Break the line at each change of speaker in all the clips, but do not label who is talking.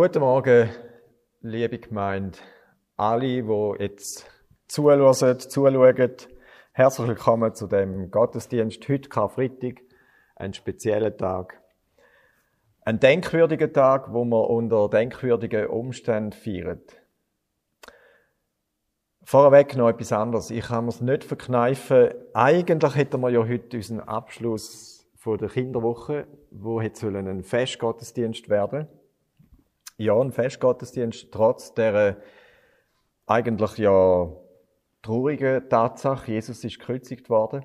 Guten Morgen, liebe Gemeinde, alle, die jetzt zuhören, zuschauen. Herzlich willkommen zu dem Gottesdienst heute Karfreitag, ein spezieller Tag. Ein denkwürdiger Tag, wo wir unter denkwürdigen Umständen feiern. Vorweg noch etwas anderes. Ich kann mir es nicht verkneifen. Eigentlich hätten wir ja heute unseren Abschluss von der Kinderwoche, wo hätte ein Festgottesdienst werden ja, ein Festgottesdienst, trotz der eigentlich ja traurigen Tatsache, Jesus ist gekreuzigt worden.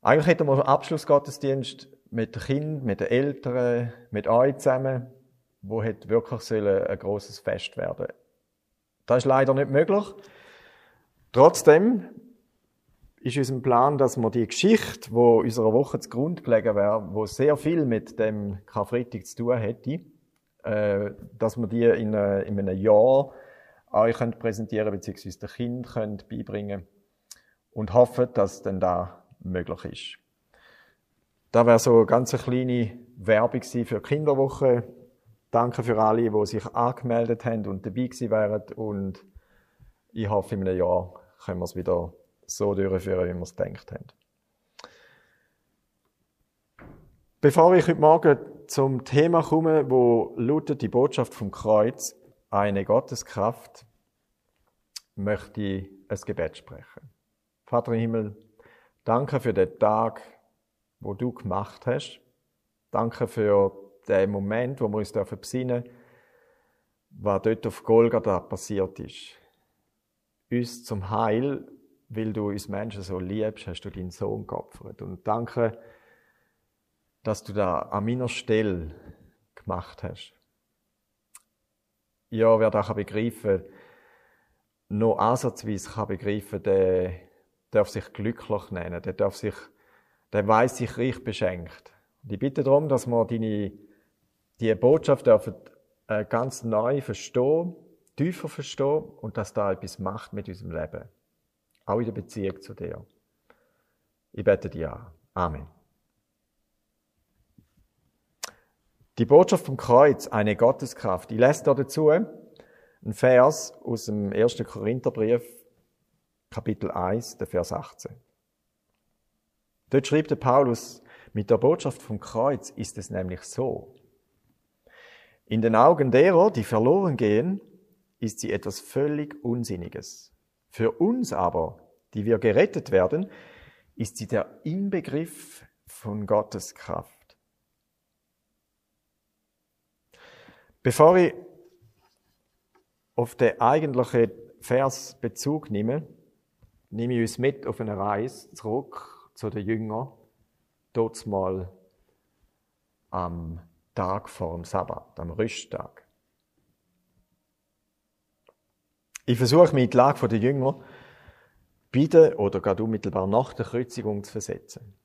Eigentlich hätten wir einen Abschlussgottesdienst mit den Kindern, mit den Eltern, mit euch zusammen, wo hätte wirklich ein großes Fest werden. Das ist leider nicht möglich. Trotzdem ist unser Plan, dass wir die Geschichte, wo unserer Woche zugrunde gelegen wäre, wo sehr viel mit dem Karfreitag zu tun hätte, äh, dass wir die in, äh, in einem Jahr euch könnt präsentieren bzw. den Kind könnt beibringen und hoffen, dass dann da möglich ist. Da wäre so eine ganz kleine Werbung für Kinderwoche. Danke für alle, die sich angemeldet haben und dabei wären. Und ich hoffe, in einem Jahr können wir es wieder so durchführen, wie wir es gedacht haben. Bevor ich heute Morgen zum Thema komme, wo lautet die Botschaft vom Kreuz, eine Gotteskraft, möchte ich ein Gebet sprechen. Vater im Himmel, danke für den Tag, wo du gemacht hast. Danke für den Moment, wo wir uns besinnen dürfen, was dort auf Golgatha passiert ist. Uns zum Heil, weil du uns Menschen so liebst, hast du deinen Sohn geopfert. Und danke, dass du da an meiner Stelle gemacht hast. Ja, wer da kann begreifen, nur ansatzweise kann begreifen, der darf sich glücklich nennen, der darf sich, der weiß sich reich beschenkt. Und ich bitte darum, dass wir deine, die Botschaft dürfen äh, ganz neu verstehen, tiefer verstehen und dass da etwas macht mit unserem Leben. Auch in der Beziehung zu dir. Ich bete dir an. Amen. Die Botschaft vom Kreuz, eine Gotteskraft. Ich lese da dazu einen Vers aus dem 1. Korintherbrief, Kapitel 1, der Vers 18. Dort schreibt der Paulus, mit der Botschaft vom Kreuz ist es nämlich so. In den Augen derer, die verloren gehen, ist sie etwas völlig Unsinniges. Für uns aber, die wir gerettet werden, ist sie der Inbegriff von Gottes Kraft. Bevor ich auf den eigentlichen Vers Bezug nehme, nehme ich uns mit auf eine Reise zurück zu den Jüngern, dort mal am Tag vor dem Sabbat, am Rüsttag. Ich versuche mich in die Lage der Jünger bitte oder gerade unmittelbar nach der Kreuzigung zu versetzen.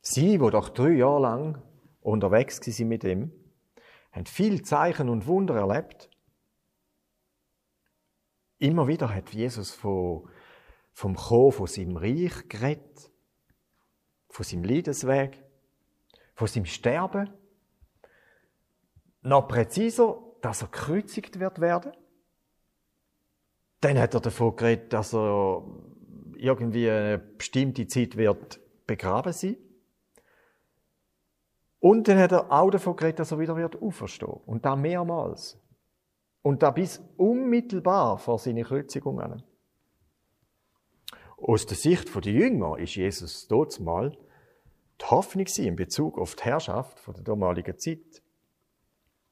Sie, wo doch drei Jahre lang unterwegs waren mit ihm, haben viel Zeichen und Wunder erlebt. Immer wieder hat Jesus von, vom Kommen von seinem Reich geredet, von seinem Leidensweg, von seinem Sterben. Noch präziser, dass er gekreuzigt wird werden. Dann hat er davon geredet, dass er irgendwie eine bestimmte Zeit wird begraben sein. Und dann hat er auch davon geredet, dass er wieder wird auferstehen. Und da mehrmals. Und da bis unmittelbar vor seiner Kreuzigung an. Aus der Sicht der Jünger ist Jesus dort mal die Hoffnung in Bezug auf die Herrschaft der damaligen Zeit.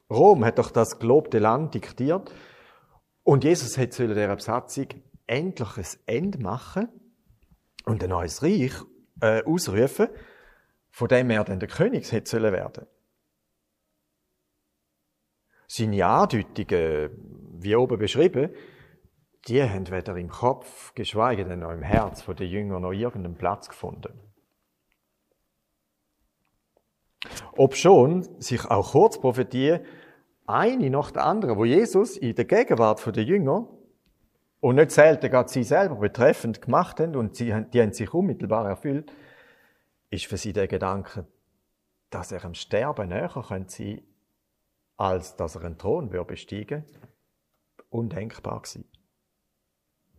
Rom hat doch das gelobte Land diktiert und Jesus hat zu dieser Besatzung endlich ein Ende machen und ein neues Reich äh, ausrufen, von dem er dann der König hätte werden. Seine Andeutungen, wie oben beschrieben, die haben weder im Kopf, geschweige denn noch im Herz der Jünger noch irgendeinen Platz gefunden. Ob schon sich auch Kurzprophetie eine nach der anderen, wo Jesus in der Gegenwart der Jünger und nicht selten gerade sie selber betreffend gemacht haben und die haben sich unmittelbar erfüllt, ist für sie der Gedanke, dass er am Sterben näher sein könnte, als dass er einen Thron besteigen würde, undenkbar gewesen.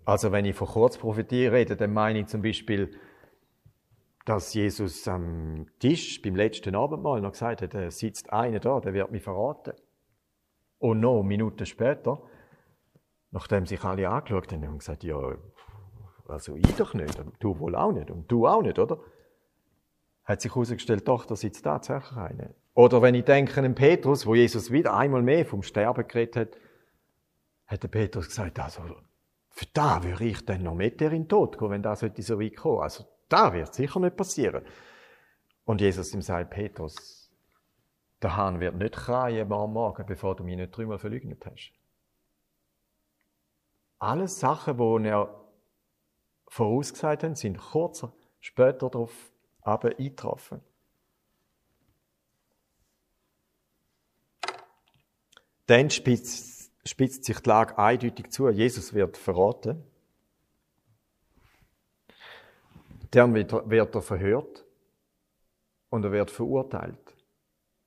Also wenn ich von Kurzprophetie rede, dann meine ich zum Beispiel, dass Jesus am Tisch beim letzten Abendmahl noch gesagt hat, da sitzt einer da, der wird mich verraten. Und noch Minuten später, nachdem sich alle angeschaut haben, haben gesagt, ja, also ich doch nicht, du wohl auch nicht, und du auch nicht, oder? Hat sich herausgestellt, doch, da sitzt tatsächlich einer. Oder wenn ich denke an Petrus, wo Jesus wieder einmal mehr vom Sterben geredet hat, hat der Petrus gesagt, also, für da würde ich dann noch mit dir in den Tod gehen, wenn das so weit kommen. Also, da wird sicher nicht passieren. Und Jesus ihm sagt, Petrus, der Hahn wird nicht kreien am Morgen, bevor du mich nicht dreimal verleugnet hast. Alles Sachen, die er vorausgesagt hat, sind kurz später darauf aber eingetroffen. Dann spitzt, spitzt sich die Lage eindeutig zu. Jesus wird verraten. Dann wird er verhört und er wird verurteilt.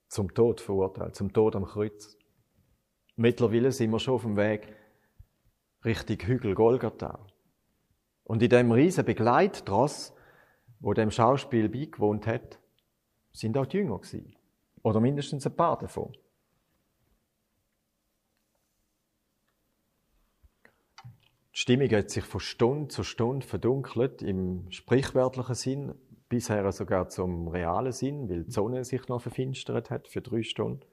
Zum Tod verurteilt, zum Tod am Kreuz. Mittlerweile sind wir schon auf dem Weg Richtung Hügel Golgatha. Und in dem riesen Begleittross, wo dem Schauspiel beigewohnt hat, sind auch die Jünger gewesen. Oder mindestens ein paar davon. Die Stimmung hat sich von Stunde zu Stunde verdunkelt, im sprichwörtlichen Sinn, bisher sogar zum realen Sinn, weil die Sonne sich noch verfinstert hat für drei Stunden.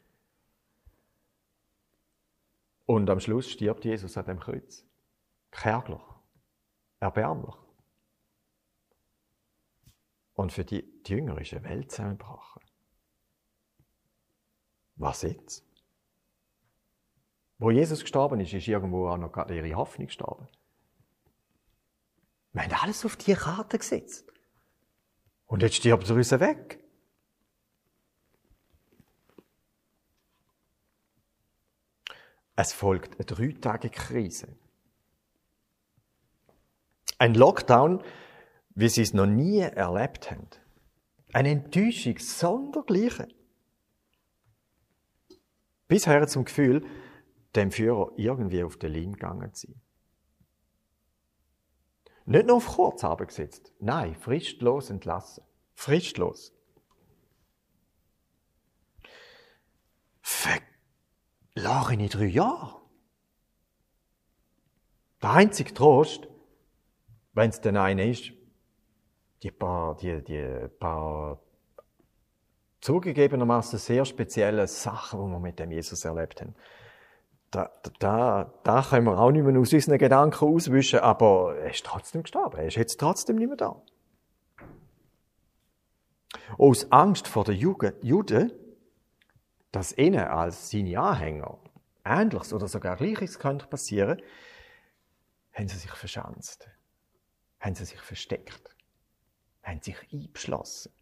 Und am Schluss stirbt Jesus an dem Kreuz. Kärglich. Erbärmlich. Und für die, die Jünger ist eine Welt zusammengebrochen. Was jetzt? Wo Jesus gestorben ist, ist irgendwo auch noch gerade ihre Hoffnung gestorben. Wir haben alles auf die Karte gesetzt. Und jetzt stirbt er uns weg. Es folgt eine dreitägige Krise. Ein Lockdown, wie sie es noch nie erlebt haben. Eine Enttäuschung sondergleichen. Bisher zum Gefühl, dem Führer irgendwie auf den Leim gegangen zu sein. Nicht nur auf Kurzarbeit gesetzt, nein, fristlos entlassen. Fristlos. Verloren in drei Jahren. Der einzige Trost, wenn es denn einer ist, die paar, die, die paar zugegebenermaßen sehr spezielle Sachen, die wir mit dem Jesus erlebt haben, da, da, da können wir auch nicht mehr aus unseren Gedanken auswischen, aber er ist trotzdem gestorben. Er ist jetzt trotzdem nicht mehr da. Aus Angst vor den Juden, dass ihnen als seine Anhänger Ähnliches oder sogar Gleiches könnte passieren, haben sie sich verschanzt, haben sie sich versteckt, haben sich eingeschlossen.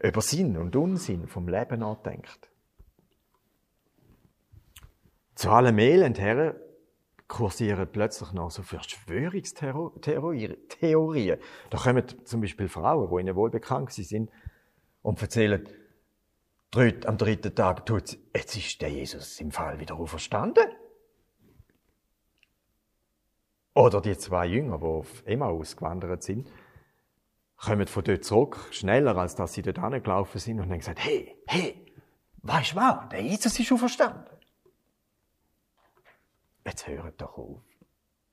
Über Sinn und Unsinn vom Leben nachdenkt. Zu allem Elend her kursieren plötzlich noch so Verschwörungstheorien. Da kommen zum Beispiel Frauen, die ihnen wohl bekannt sind, und erzählen, am dritten Tag tut jetzt ist der Jesus im Fall wieder auferstanden. Oder die zwei Jünger, die auf Emmaus gewandert sind, kommen von dort zurück, schneller, als dass sie dort angelaufen sind und haben gesagt, hey, hey, weißt du was, der Jesus ist auferstanden. Jetzt hört doch auf.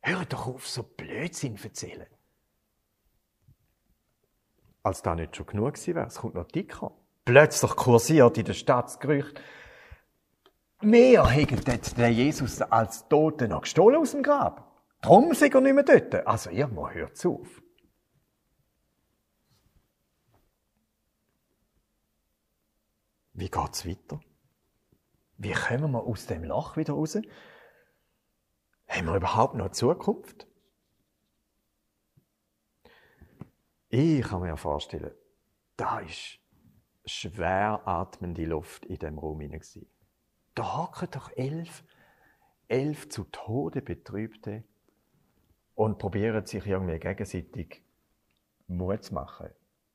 Hört doch auf, so Blödsinn zu erzählen. Als da nicht schon genug gewesen wäre, es kommt noch dicker. Plötzlich kursiert in der Stadt das Gerücht, mehr hätten den Jesus als Toten noch gestohlen aus dem Grab. Drum sind er nicht mehr dort. Also, ihr mal hört auf. Wie geht's weiter? Wie kommen wir aus dem Loch wieder raus? Haben wir überhaupt noch Zukunft? Ich kann mir vorstellen, da ist schwer atmende Luft in dem Raum hinein. Da hocken doch elf, elf zu Tode Betrübte und probieren sich irgendwie gegenseitig Mut zu machen.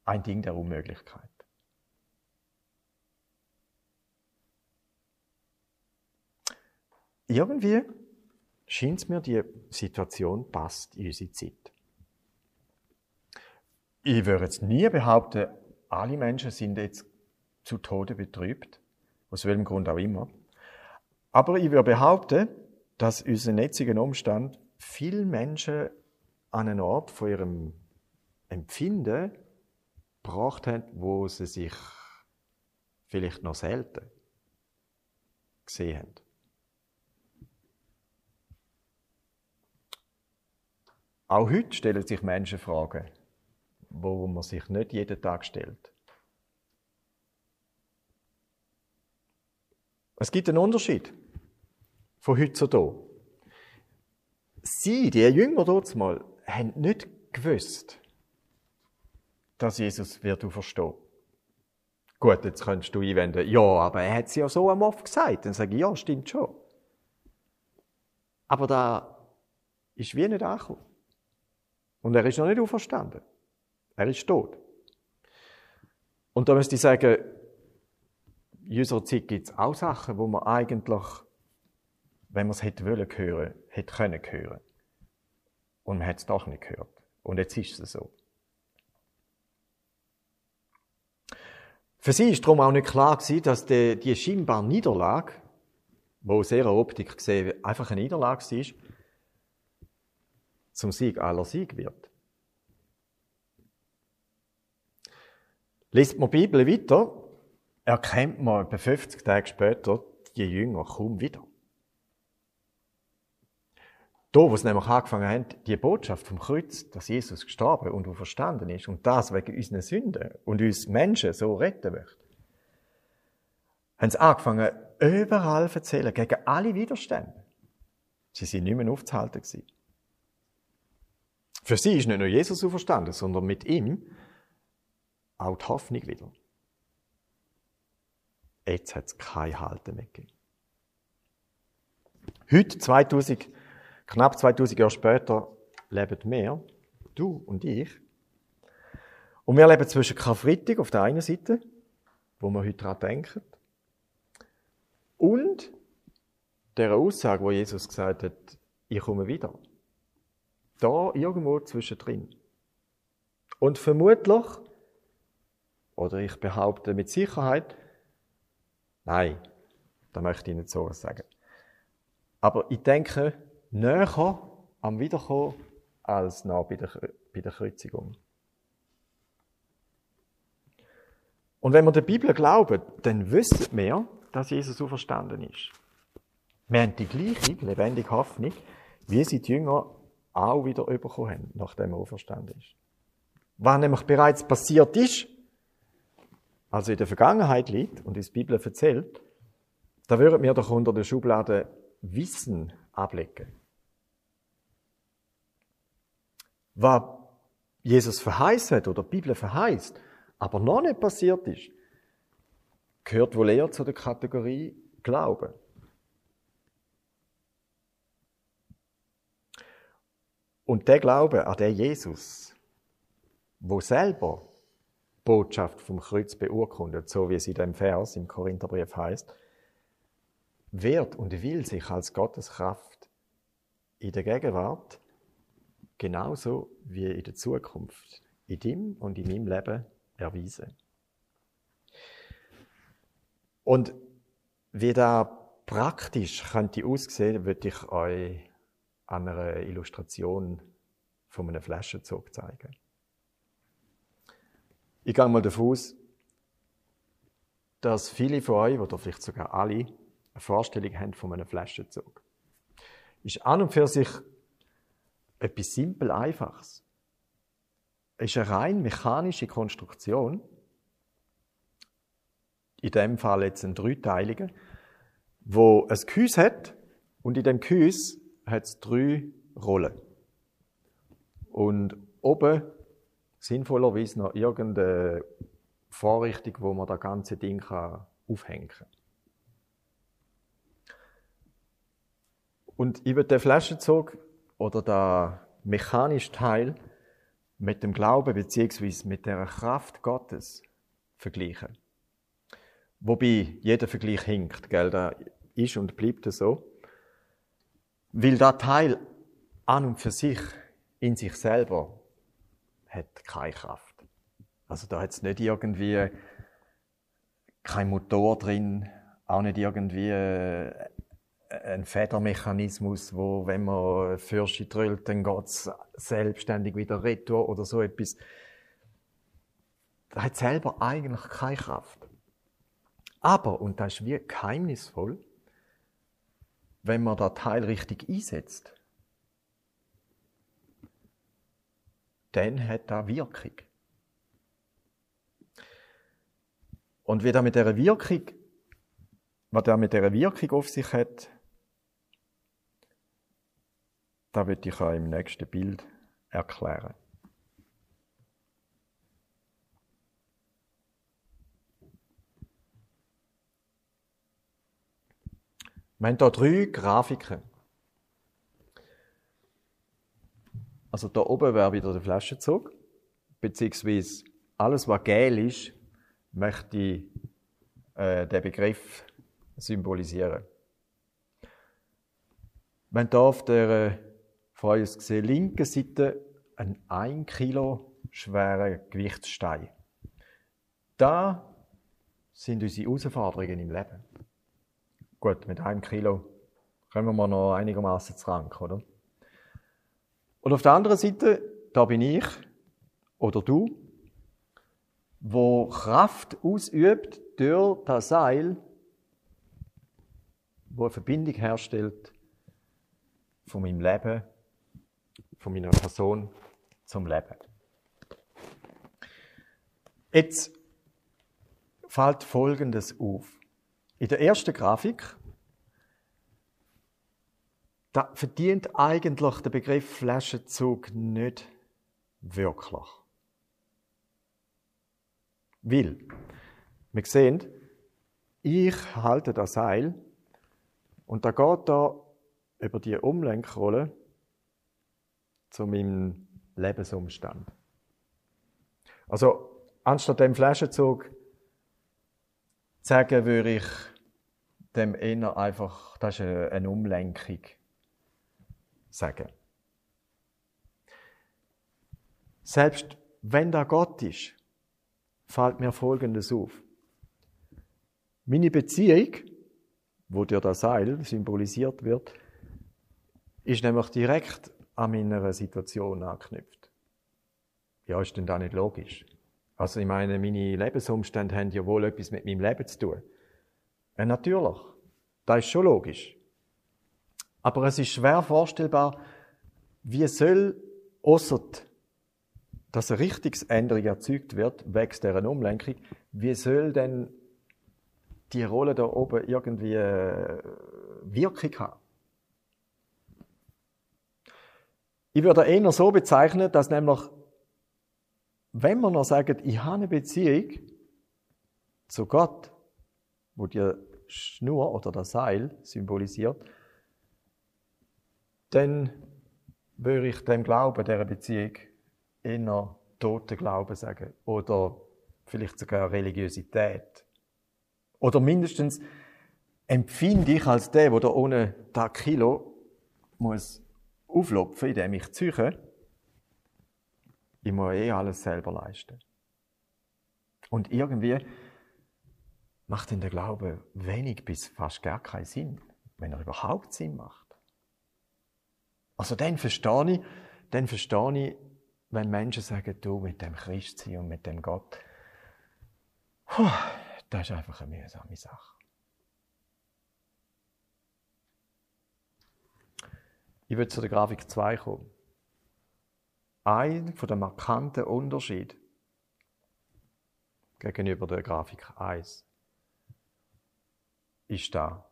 Ein Ding der Unmöglichkeit. Irgendwie scheint es mir, die Situation passt in unsere Zeit. Ich würde jetzt nie behaupten, alle Menschen sind jetzt zu Tode betrübt, aus welchem Grund auch immer. Aber ich würde behaupten, dass unseren jetzigen Umstand viele Menschen an einen Ort von ihrem Empfinden gebracht haben, wo sie sich vielleicht noch selten gesehen haben. Auch heute stellen sich Menschen Fragen, wo man sich nicht jeden Tag stellt. Es gibt einen Unterschied von heute zu da. Sie, die Jünger dort mal, haben nicht gewusst, dass Jesus wird verstehen. Gut, jetzt könntest du einwenden, ja, aber er hat es ja so am oft gesagt. Dann sage ich, ja, stimmt schon. Aber da ist wie nicht angekommen. Und er ist noch nicht auferstanden. Er ist tot. Und da müsste ich sagen, in unserer Zeit gibt es auch Sachen, wo man eigentlich, wenn man es hätte wollen hören, hätte können hören. Und man hat es doch nicht gehört. Und jetzt ist es so. Für sie ist darum auch nicht klar dass die, die scheinbar Niederlage, wo aus ihrer Optik gesehen einfach eine Niederlage war, zum Sieg aller Sieg wird. Liest man die Bibel weiter, erkennt man etwa 50 Tage später die Jünger kaum wieder. Da, wo sie nämlich angefangen haben, die Botschaft vom Kreuz, dass Jesus gestorben und verstanden ist und das wegen unseren Sünden und uns Menschen so retten möchte, haben sie angefangen, überall zu erzählen, gegen alle Widerstände. Sie sind nicht mehr aufzuhalten. Für sie ist nicht nur Jesus auferstanden, sondern mit ihm auch die Hoffnung wieder. Jetzt hat es kein Halten mehr gegeben. Heute, 2000, knapp 2000 Jahre später, leben wir, du und ich. Und wir leben zwischen Karfreitag auf der einen Seite, wo wir heute daran denken, und der Aussage, wo Jesus gesagt hat, ich komme wieder. Da irgendwo zwischendrin. Und vermutlich, oder ich behaupte mit Sicherheit, nein, da möchte ich nicht so was sagen. Aber ich denke, näher am Wiederkommen als nah bei der, bei der Kreuzigung. Und wenn wir der Bibel glauben, dann wissen wir, dass Jesus so verstanden ist. Wir haben die gleiche lebendige Hoffnung, wie sie die Jünger auch wieder bekommen haben, nachdem er auferstanden ist. Was nämlich bereits passiert ist, also in der Vergangenheit liegt und uns die Bibel erzählt, da würden wir doch unter der Schublade Wissen ablegen. Was Jesus verheißt hat oder die Bibel verheißt, aber noch nicht passiert ist, gehört wohl eher zu der Kategorie Glauben. Und der Glaube an den Jesus, wo selber Botschaft vom Kreuz beurkundet, so wie es in dem Vers im Korintherbrief heißt, wird und will sich als Gottes Kraft in der Gegenwart genauso wie in der Zukunft in dem und in meinem Leben erweisen. Und wie da praktisch könnte aussehen, würde ich euch an einer Illustration von einem Flaschenzug zeigen. Ich gehe mal davon aus, dass viele von euch, oder vielleicht sogar alle, eine Vorstellung haben von einem Flaschenzug. Ist an und für sich etwas simpel Einfaches. Es ist eine rein mechanische Konstruktion, in dem Fall jetzt ein dreiteiliger, wo ein Gehäuse hat und in dem Gehäuse hat es drei Rollen. Und oben sinnvollerweise noch irgendeine Vorrichtung, wo man das ganze Ding kann aufhängen kann. Und würde den Flaschenzug oder den mechanischen Teil mit dem Glauben bzw. mit der Kraft Gottes vergleichen. Wobei jeder Vergleich hinkt, gell? Da ist und bleibt so. Weil der Teil an und für sich, in sich selber, hat keine Kraft. Also da hat es nicht irgendwie kein Motor drin, auch nicht irgendwie äh, ein Federmechanismus, wo, wenn man Fürsche drüllt, dann geht es selbstständig wieder retour oder so etwas. Das hat selber eigentlich keine Kraft. Aber, und das ist wie geheimnisvoll, wenn man das Teil richtig einsetzt, dann hat das Wirkung. Und wie das mit dieser Wirkung, was das mit dieser Wirkung auf sich hat, das wird ich euch im nächsten Bild erklären. Wir haben hier drei Grafiken. Also da oben wäre wieder der Flaschenzug, beziehungsweise alles, was gel ist, möchte äh, den Begriff symbolisieren. Haben hier auf der vor uns gesehen, linken Seite einen 1 Kilo schweren Gewichtsstein. Da sind unsere Herausforderungen im Leben. Gut, mit einem Kilo kommen wir noch einigermaßen zurück, oder? Und auf der anderen Seite, da bin ich oder du, wo Kraft ausübt durch das Seil, wo eine Verbindung herstellt von meinem Leben von meiner Person zum Leben. Jetzt fällt Folgendes auf. In der ersten Grafik da verdient eigentlich der Begriff Flaschenzug nicht wirklich. Weil, wir sehen, ich halte das Seil und da geht da über die Umlenkrolle zu meinem Lebensumstand. Also, anstatt dem Flaschenzug sagen, würde ich dem eher einfach, das ist eine Umlenkung, sagen. Selbst wenn da Gott ist, fällt mir Folgendes auf. Meine Beziehung, wo dir das Seil symbolisiert wird, ist nämlich direkt an meiner Situation anknüpft. Ja, ist denn da nicht logisch? Also ich meine, meine Lebensumstände haben ja wohl etwas mit meinem Leben zu tun. Ja, natürlich. Das ist schon logisch. Aber es ist schwer vorstellbar, wie soll, ausser dass eine Richtungsänderung erzeugt wird, wächst dieser Umlenkung, wie soll denn die Rolle da oben irgendwie äh, Wirkung haben? Ich würde eher so bezeichnen, dass nämlich, wenn man noch sagt, ich habe eine Beziehung zu Gott, wo die Schnur oder das Seil symbolisiert, dann würde ich dem Glauben, dieser Beziehung, eher toten Glauben sagen. Oder vielleicht sogar Religiosität. Oder mindestens empfinde ich als der, der ohne das Kilo muss auflopfen, indem ich züche, ich muss eh alles selber leisten. Und irgendwie macht in der Glaube wenig bis fast gar keinen Sinn, wenn er überhaupt Sinn macht. Also dann verstehe ich, dann verstehe ich, wenn Menschen sagen, du mit dem Christsein und mit dem Gott, das ist einfach eine mühsame Sache. Ich will zu der Grafik 2 kommen. Ein von den markanten Unterschied gegenüber der Grafik 1 ist da.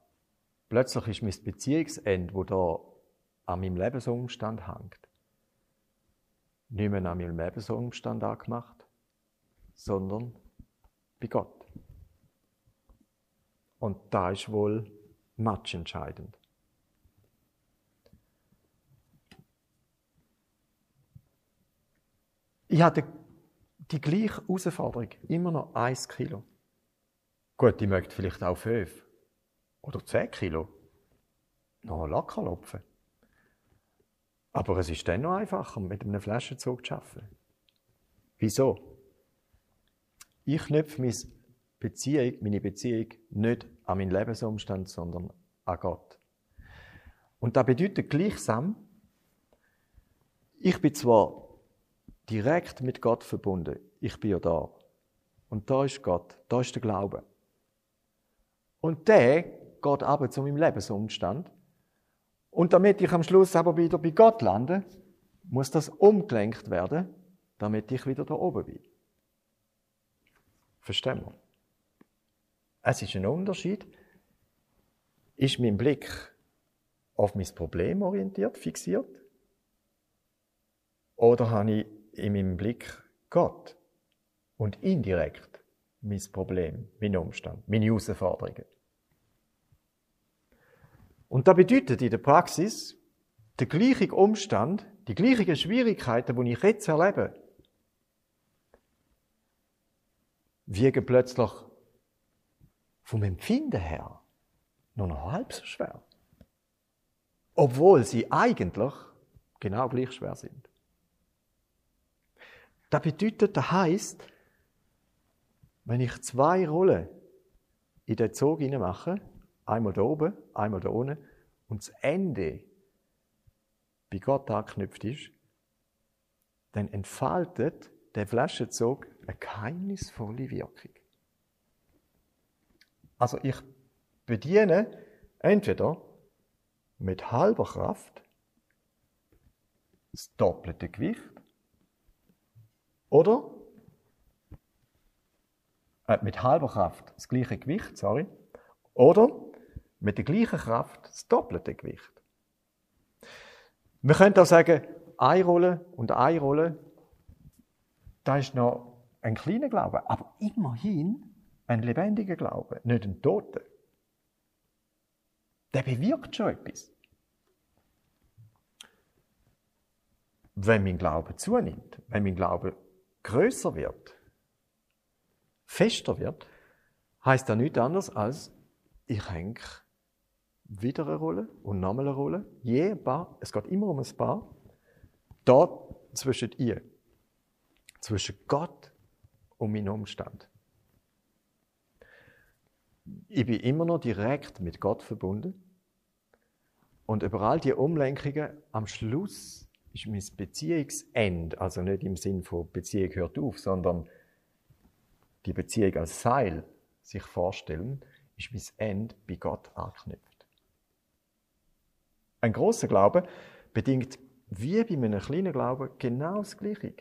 Plötzlich ist mein Beziehungsende, wo da an meinem Lebensumstand hängt, nicht mehr an meinem Lebensumstand angemacht, sondern bei Gott. Und da ist wohl matchentscheidend. Ich hatte die gleiche Herausforderung, immer noch 1 Kilo. Gut, ich möchte vielleicht auch 5 oder 10 Kilo. Noch locker lopfen. Aber es ist dann noch einfacher, mit einem Flaschenzug zu arbeiten. Wieso? Ich knüpfe meine Beziehung, meine Beziehung nicht an meinen Lebensumstand, sondern an Gott. Und das bedeutet gleichsam, ich bin zwar direkt mit Gott verbunden, ich bin ja da. Und da ist Gott, da ist der Glaube. Und der geht aber zu meinem Lebensumstand. Und damit ich am Schluss aber wieder bei Gott lande, muss das umgelenkt werden, damit ich wieder da oben bin. Verstehen wir? Es ist ein Unterschied. Ist mein Blick auf mein Problem orientiert, fixiert? Oder habe ich in meinem Blick Gott und indirekt mein Problem, mein Umstand, meine Herausforderungen? Und das bedeutet in der Praxis, der gleiche Umstand, die gleichen Schwierigkeiten, die ich jetzt erlebe, wiegen plötzlich vom Empfinden her nur noch halb so schwer. Obwohl sie eigentlich genau gleich schwer sind. Das bedeutet, das heisst, wenn ich zwei Rollen in den Zug mache, Einmal da oben, einmal da unten. Und das Ende bei Gott angeknüpft ist, dann entfaltet der Flaschenzug eine geheimnisvolle Wirkung. Also ich bediene entweder mit halber Kraft das doppelte Gewicht oder äh, mit halber Kraft das gleiche Gewicht, sorry, oder mit der gleichen Kraft das doppelte Gewicht. Wir können auch sagen, eine Rolle und eine Rolle, da ist noch ein kleiner Glaube, aber immerhin ein lebendiger Glaube, nicht ein toter. Der bewirkt schon etwas. Wenn mein Glaube zunimmt, wenn mein Glaube größer wird, fester wird, heißt das nichts anderes als, ich hänge wieder eine Rolle und nochmal eine Rolle. Je ein Paar, es geht immer um ein Paar. Da zwischen ihr, zwischen Gott und meinem Umstand. Ich bin immer noch direkt mit Gott verbunden. Und über all die Umlenkungen, am Schluss ist mein Beziehungsende, also nicht im Sinn von Beziehung hört auf, sondern die Beziehung als Seil sich vorstellen, ist mein Ende bei Gott angeknüpft. Ein großer Glaube bedingt wie bei einem kleinen Glauben genau das Gleiche.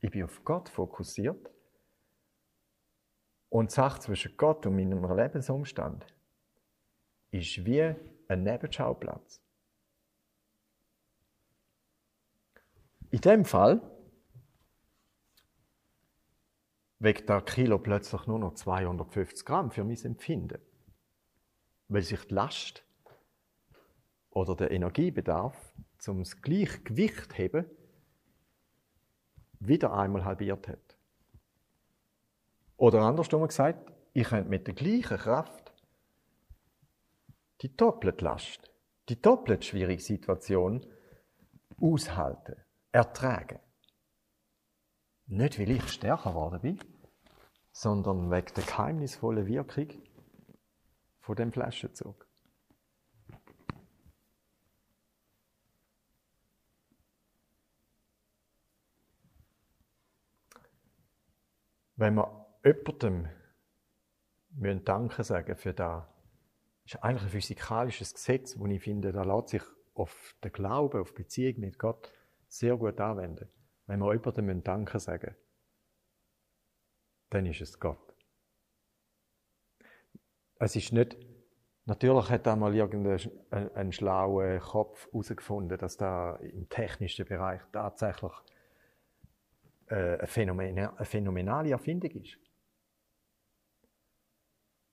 Ich bin auf Gott fokussiert und die Sache zwischen Gott und meinem Lebensumstand ist wie ein Nebenschauplatz. In dem Fall weckt der Kilo plötzlich nur noch 250 Gramm für mein Empfinden, weil sich die Last oder der Energiebedarf, um das Gleichgewicht zu heben, wieder einmal halbiert hat. Oder andersrum gesagt, ich könnte mit der gleichen Kraft die doppelte Last, die doppelt schwierige Situation aushalten, ertragen. Nicht, weil ich stärker geworden bin, sondern wegen der geheimnisvollen Wirkung von dem Flaschenzug. Wenn wir jemandem müssen Danke sagen für das, ist eigentlich ein physikalisches Gesetz, wo ich finde, da lässt sich auf den Glauben, auf die Beziehung mit Gott sehr gut anwenden. Wenn wir jemandem Danke sagen dann ist es Gott. Es ist nicht, natürlich hat einmal irgendein ein schlauer Kopf herausgefunden, dass da im technischen Bereich tatsächlich äh, eine, phänomenale Erfindung ist.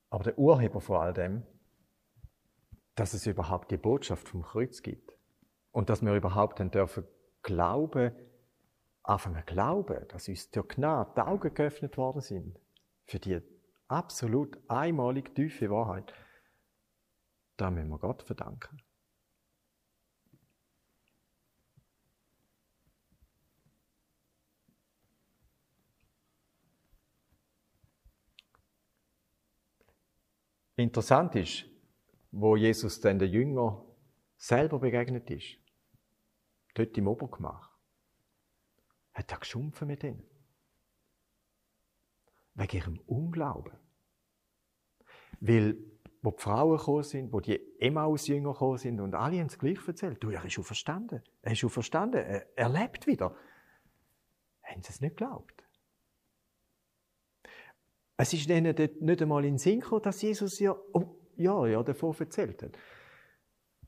Aber der Urheber vor all dem, dass es überhaupt die Botschaft vom Kreuz gibt und dass wir überhaupt dürfen Glauben, anfangen glauben, dass uns durch Gnade die Augen geöffnet worden sind, für die absolut einmalig tiefe Wahrheit, da müssen wir Gott verdanken. Interessant ist, wo Jesus dann den Jünger selber begegnet ist dort im Obergemach, hat er geschumpfen mit ihnen. Wegen ihrem Unglauben. Weil, wo die Frauen gekommen sind, wo die Emmaus-Jünger gekommen sind und alle haben es gleich erzählt. Du, er ist schon verstanden. Er ist schon verstanden. Er, lebt wieder. Haben sie es nicht geglaubt. Es ist ihnen nicht einmal in den Sinn gekommen, dass Jesus ja, oh, ja, ja davon erzählt hat.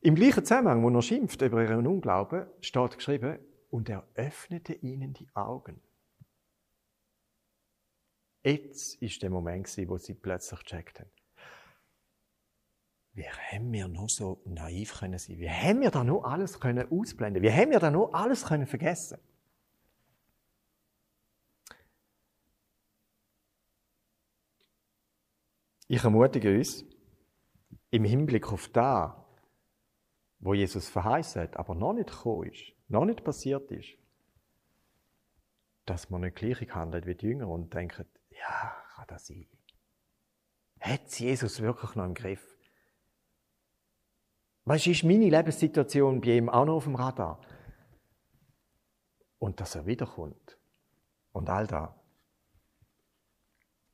Im gleichen Zusammenhang, wo er schimpft über ihren Unglauben, steht geschrieben, und er öffnete ihnen die Augen. Jetzt ist der Moment, wo sie plötzlich gecheckt haben. Wie haben wir noch so naiv können sein? Wie haben wir da noch alles können ausblenden? Wie haben wir da noch alles können vergessen? Ich ermutige uns, im Hinblick auf das, wo Jesus verheißen hat, aber noch nicht gekommen ist, noch nicht passiert ist, dass man nicht gleich handelt wie die Jünger und denkt, ja, kann das sein? Hat Jesus wirklich noch im Griff? Du, ist meine Lebenssituation bei ihm auch noch auf dem Radar? Und dass er wiederkommt. Und all das.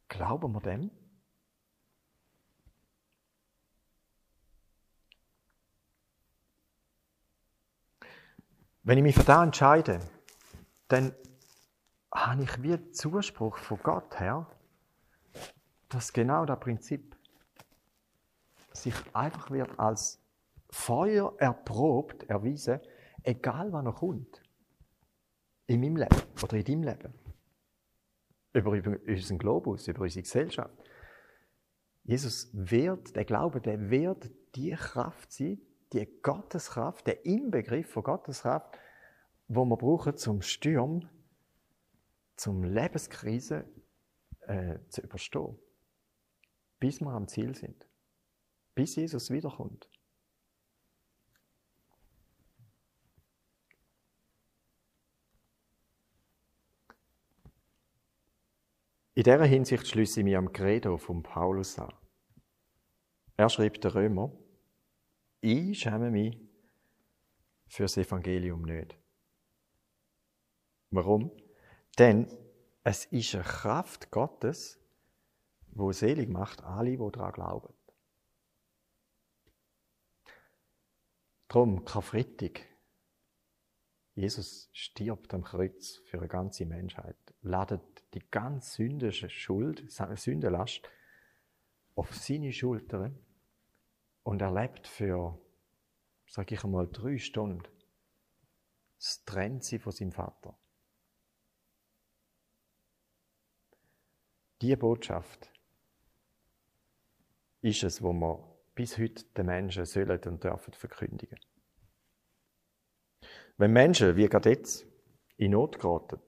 Glauben wir dem? Wenn ich mich für das entscheide, dann habe ich wie Zuspruch von Gott her, dass genau das Prinzip sich einfach wird als Feuer erprobt, erwiesen, egal wann er kommt. In meinem Leben oder in deinem Leben. Über unseren Globus, über unsere Gesellschaft. Jesus wird, der Glaube, der wird die Kraft sein, die Gotteskraft, der Inbegriff von Gotteskraft, wo wir brauchen zum Sturm, zum Lebenskrise äh, zu überstehen. Bis wir am Ziel sind. Bis Jesus wiederkommt. In dieser Hinsicht schließe ich mich am Credo von Paulus an. Er schreibt der Römer, ich schäme mich für das Evangelium nicht. Warum? Denn es ist eine Kraft Gottes, wo selig macht alle, die daran glauben. Drum, Karfreitag. Jesus stirbt am Kreuz für eine ganze Menschheit, ladet die ganze sündische Schuld, Sündenlast auf seine Schultern und er lebt für, sag ich einmal, drei Stunden. Es trennt sie von seinem Vater. Diese Botschaft ist es, wo wir bis heute den Menschen sollen und dürfen verkündigen. Wenn Menschen, wie gerade jetzt, in Not geraten,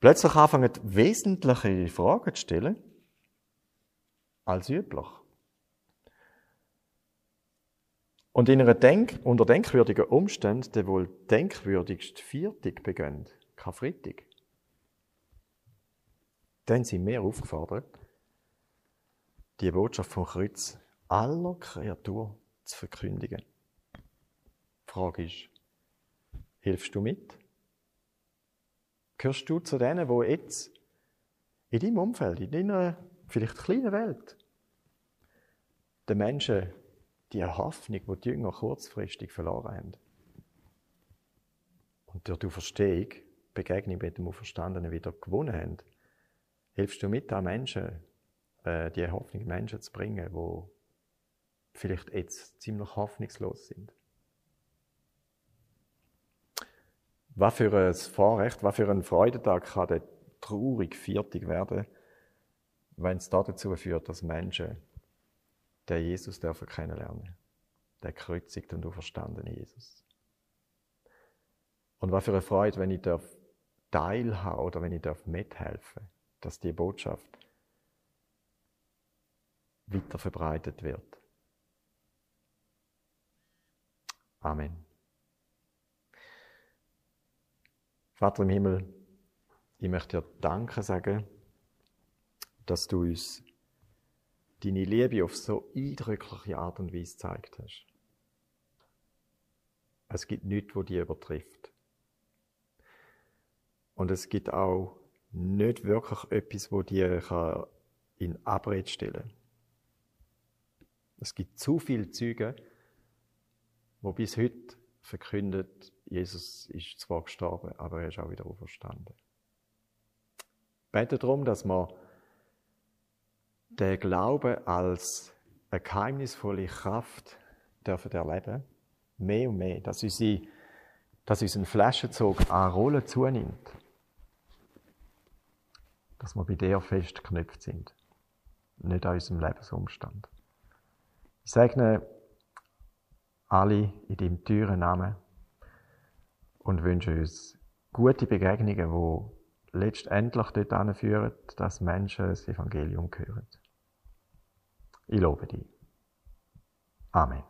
plötzlich anfangen, wesentliche Fragen zu stellen, als üblich, und in einer Denk unter denkwürdigen Umständen der wohl denkwürdigste Viertig begönnt, Karfreitag. Dann sind wir aufgefordert, die Botschaft vom Kreuz aller Kreatur zu verkündigen. Die Frage ist, hilfst du mit? Gehörst du zu denen, die jetzt in deinem Umfeld, in deiner vielleicht kleinen Welt, den Menschen die Hoffnung, die die Jünger kurzfristig verloren haben. Und durch die Verstehung, Begegnung mit dem Auferstandenen wieder gewonnen haben, hilfst du mit, an Menschen, äh, die Hoffnung Menschen zu bringen, die vielleicht jetzt ziemlich hoffnungslos sind. Was für ein Vorrecht, was für ein Freudentag kann der traurig viertig werden, wenn es dazu führt, dass Menschen der Jesus dürfen kennenlernen. Der kreuzigt und auferstandene Jesus. Und was für eine Freude, wenn ich darf teilhaben oder wenn ich darf mithelfen, dass die Botschaft weiter verbreitet wird. Amen. Vater im Himmel, ich möchte dir Danke sagen, dass du uns deine Liebe auf so eindrückliche Art und Weise gezeigt hast. Es gibt nichts, wo die übertrifft. Und es gibt auch nicht wirklich etwas, wo die in Abrede stellen kann. Es gibt zu viele Züge, wo bis heute verkündet, Jesus ist zwar gestorben, aber er ist auch wieder auferstanden. Bete darum, dass wir den Glauben als eine geheimnisvolle Kraft dürfen erleben, mehr und mehr, dass, unsere, dass unser Flaschenzug an Rollen zunimmt, dass wir bei dir festgeknüpft sind, nicht an unserem Lebensumstand. Ich segne alle in deinem teuren Namen und wünsche uns gute Begegnungen, die letztendlich dort führen, dass Menschen das Evangelium hören. Ich lobe dich. Amen.